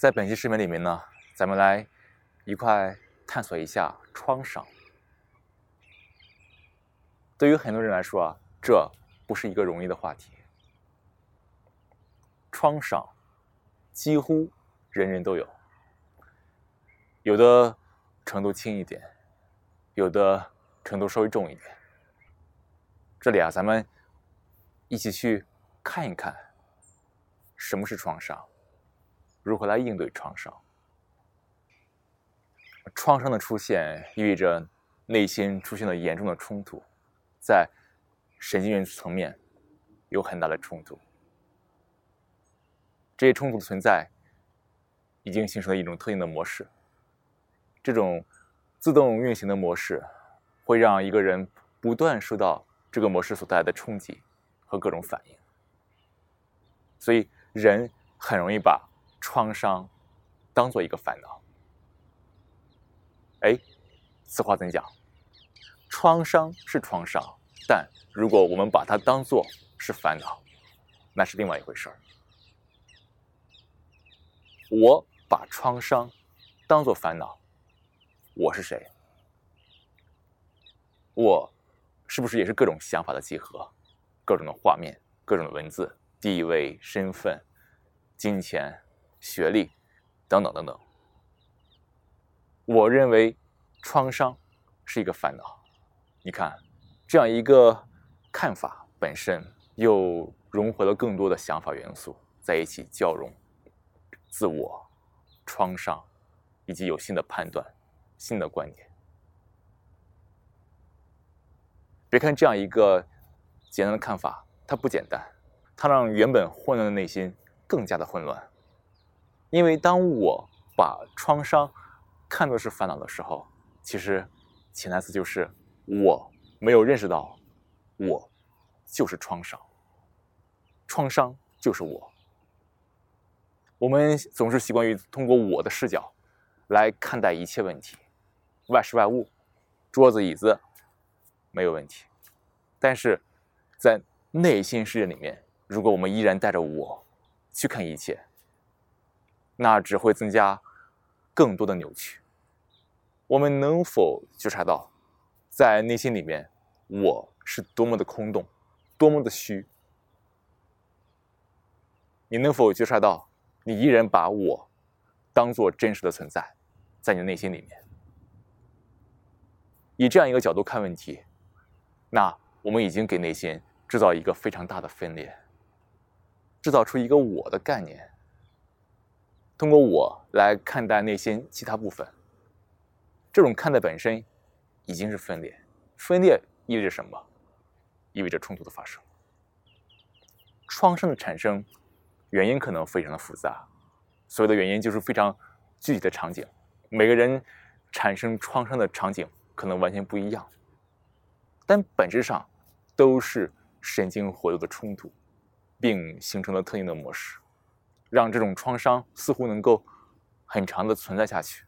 在本期视频里面呢，咱们来一块探索一下创伤。对于很多人来说啊，这不是一个容易的话题。创伤几乎人人都有，有的程度轻一点，有的程度稍微重一点。这里啊，咱们一起去看一看什么是创伤。如何来应对创伤？创伤的出现意味着内心出现了严重的冲突，在神经元层面有很大的冲突。这些冲突的存在已经形成了一种特定的模式。这种自动运行的模式会让一个人不断受到这个模式所带来的冲击和各种反应，所以人很容易把。创伤当做一个烦恼，哎，此话怎讲？创伤是创伤，但如果我们把它当做是烦恼，那是另外一回事儿。我把创伤当做烦恼，我是谁？我是不是也是各种想法的集合？各种的画面，各种的文字，地位、身份、金钱。学历，等等等等。我认为创伤是一个烦恼。你看，这样一个看法本身又融合了更多的想法元素在一起交融，自我、创伤，以及有新的判断、新的观点。别看这样一个简单的看法，它不简单，它让原本混乱的内心更加的混乱。因为当我把创伤看作是烦恼的时候，其实潜台词就是我没有认识到我就是创伤，创伤就是我。我们总是习惯于通过我的视角来看待一切问题，万事万物，桌子椅子没有问题，但是在内心世界里面，如果我们依然带着我去看一切。那只会增加更多的扭曲。我们能否觉察到，在内心里面，我是多么的空洞，多么的虚？你能否觉察到，你依然把我当做真实的存在，在你的内心里面？以这样一个角度看问题，那我们已经给内心制造一个非常大的分裂，制造出一个我的概念。通过我来看待内心其他部分，这种看待本身已经是分裂。分裂意味着什么？意味着冲突的发生。创伤的产生原因可能非常的复杂，所谓的原因就是非常具体的场景。每个人产生创伤的场景可能完全不一样，但本质上都是神经活动的冲突，并形成了特定的模式。让这种创伤似乎能够很长的存在下去。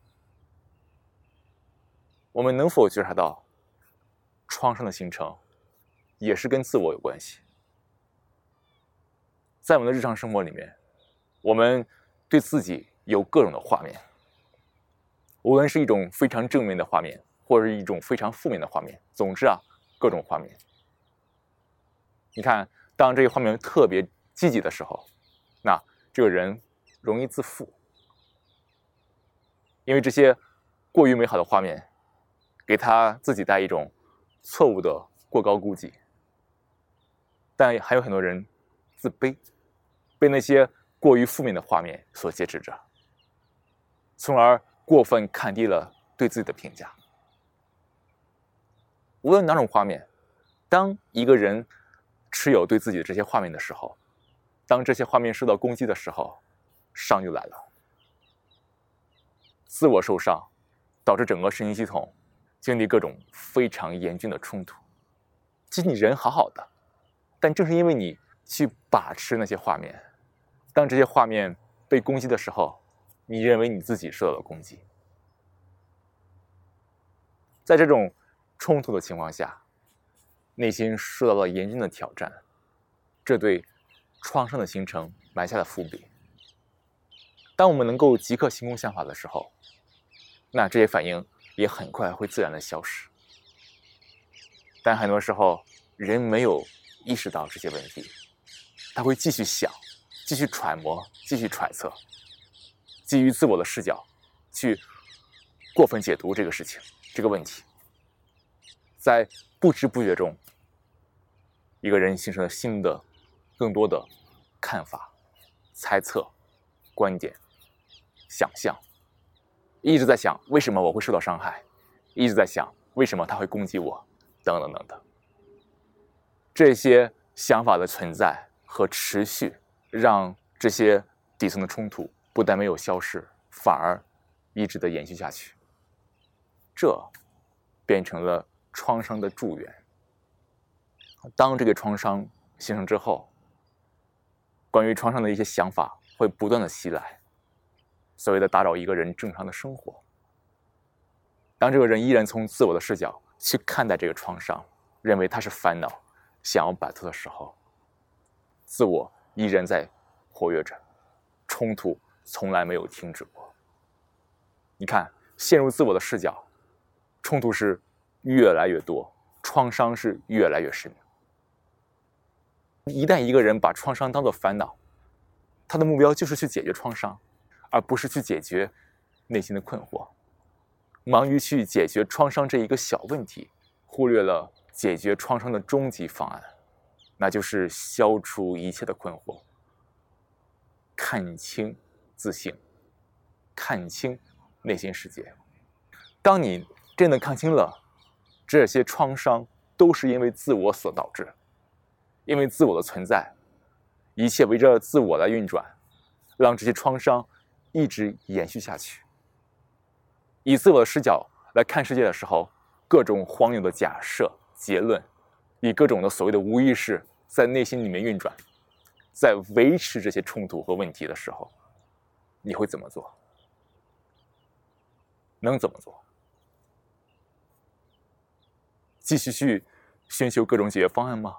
我们能否觉察到，创伤的形成也是跟自我有关系？在我们的日常生活里面，我们对自己有各种的画面，无论是一种非常正面的画面，或者是一种非常负面的画面，总之啊，各种画面。你看，当这些画面特别积极的时候，这个人容易自负，因为这些过于美好的画面给他自己带一种错误的过高估计。但还有很多人自卑，被那些过于负面的画面所挟持着，从而过分看低了对自己的评价。无论哪种画面，当一个人持有对自己的这些画面的时候。当这些画面受到攻击的时候，伤就来了。自我受伤，导致整个神经系统经历各种非常严峻的冲突。其实你人好好的，但正是因为你去把持那些画面，当这些画面被攻击的时候，你认为你自己受到了攻击。在这种冲突的情况下，内心受到了严峻的挑战，这对。创伤的形成埋下了伏笔。当我们能够即刻行空想法的时候，那这些反应也很快会自然的消失。但很多时候，人没有意识到这些问题，他会继续想，继续揣摩，继续揣测，基于自我的视角去过分解读这个事情、这个问题，在不知不觉中，一个人形成了新的、更多的看法、猜测、观点、想象，一直在想为什么我会受到伤害，一直在想为什么他会攻击我。等等等等，这些想法的存在和持续，让这些底层的冲突不但没有消失，反而一直的延续下去。这变成了创伤的助缘。当这个创伤形成之后，关于创伤的一些想法会不断的袭来，所谓的打扰一个人正常的生活。当这个人依然从自我的视角。去看待这个创伤，认为它是烦恼，想要摆脱的时候，自我依然在活跃着，冲突从来没有停止过。你看，陷入自我的视角，冲突是越来越多，创伤是越来越深。一旦一个人把创伤当做烦恼，他的目标就是去解决创伤，而不是去解决内心的困惑。忙于去解决创伤这一个小问题，忽略了解决创伤的终极方案，那就是消除一切的困惑，看清自性，看清内心世界。当你真的看清了这些创伤都是因为自我所导致，因为自我的存在，一切围着自我来运转，让这些创伤一直延续下去。以自我的视角来看世界的时候，各种荒谬的假设、结论，以各种的所谓的无意识在内心里面运转，在维持这些冲突和问题的时候，你会怎么做？能怎么做？继续去寻求各种解决方案吗？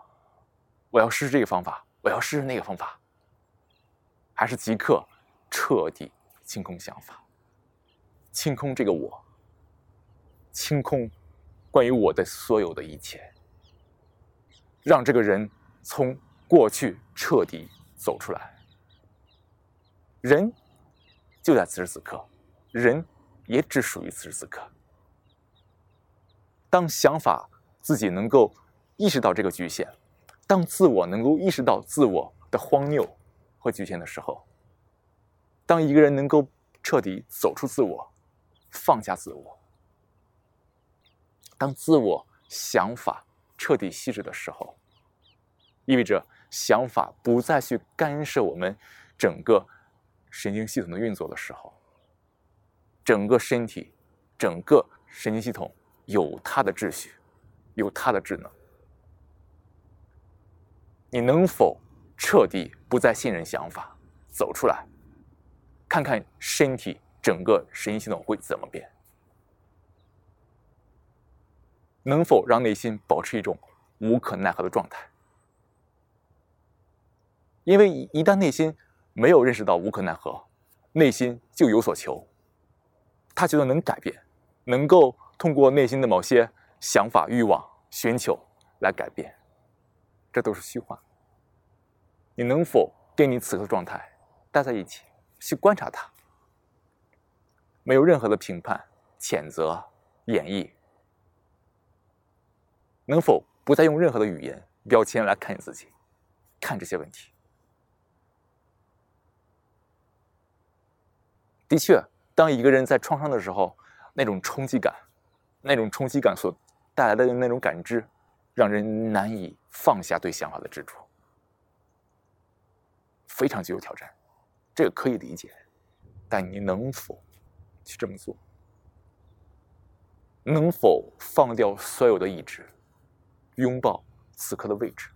我要试试这个方法，我要试试那个方法，还是即刻彻底清空想法？清空这个我，清空关于我的所有的一切，让这个人从过去彻底走出来。人就在此时此刻，人也只属于此时此刻。当想法自己能够意识到这个局限，当自我能够意识到自我的荒谬和局限的时候，当一个人能够彻底走出自我。放下自我，当自我想法彻底息止的时候，意味着想法不再去干涉我们整个神经系统的运作的时候，整个身体、整个神经系统有它的秩序，有它的智能。你能否彻底不再信任想法，走出来，看看身体？整个神经系统会怎么变？能否让内心保持一种无可奈何的状态？因为一旦内心没有认识到无可奈何，内心就有所求，他觉得能改变，能够通过内心的某些想法、欲望、寻求来改变，这都是虚幻。你能否跟你此刻状态待在一起，去观察它？没有任何的评判、谴责、演绎，能否不再用任何的语言、标签来看你自己，看这些问题？的确，当一个人在创伤的时候，那种冲击感，那种冲击感所带来的那种感知，让人难以放下对想法的执着，非常具有挑战。这个可以理解，但你能否？去这么做，能否放掉所有的意志，拥抱此刻的位置？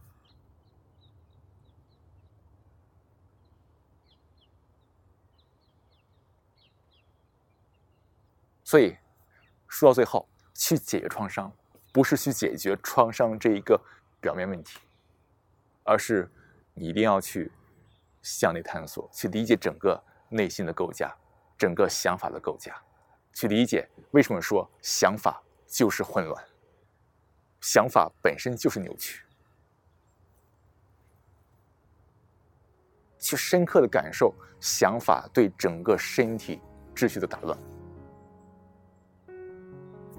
所以说到最后，去解决创伤，不是去解决创伤这一个表面问题，而是你一定要去向内探索，去理解整个内心的构架，整个想法的构架，去理解为什么说想法就是混乱，想法本身就是扭曲，去深刻的感受想法对整个身体秩序的打乱，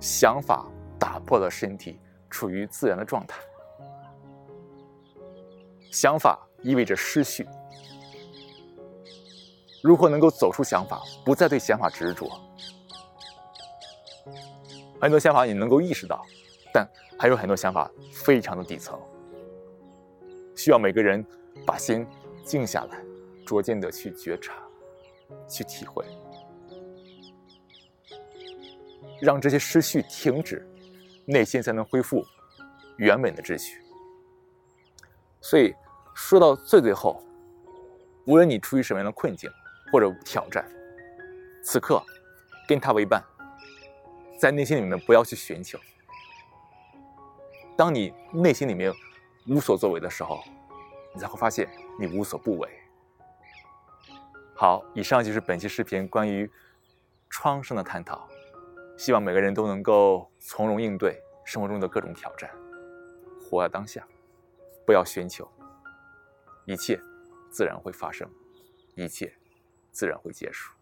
想法打破了身体处于自然的状态，想法意味着失序。如何能够走出想法，不再对想法执着？很多想法你能够意识到，但还有很多想法非常的底层，需要每个人把心静下来，逐渐的去觉察，去体会，让这些失序停止，内心才能恢复原本的秩序。所以说到最最后，无论你处于什么样的困境。或者挑战，此刻跟他为伴，在内心里面不要去寻求。当你内心里面无所作为的时候，你才会发现你无所不为。好，以上就是本期视频关于创伤的探讨，希望每个人都能够从容应对生活中的各种挑战，活在当下，不要寻求，一切自然会发生，一切。自然会结束。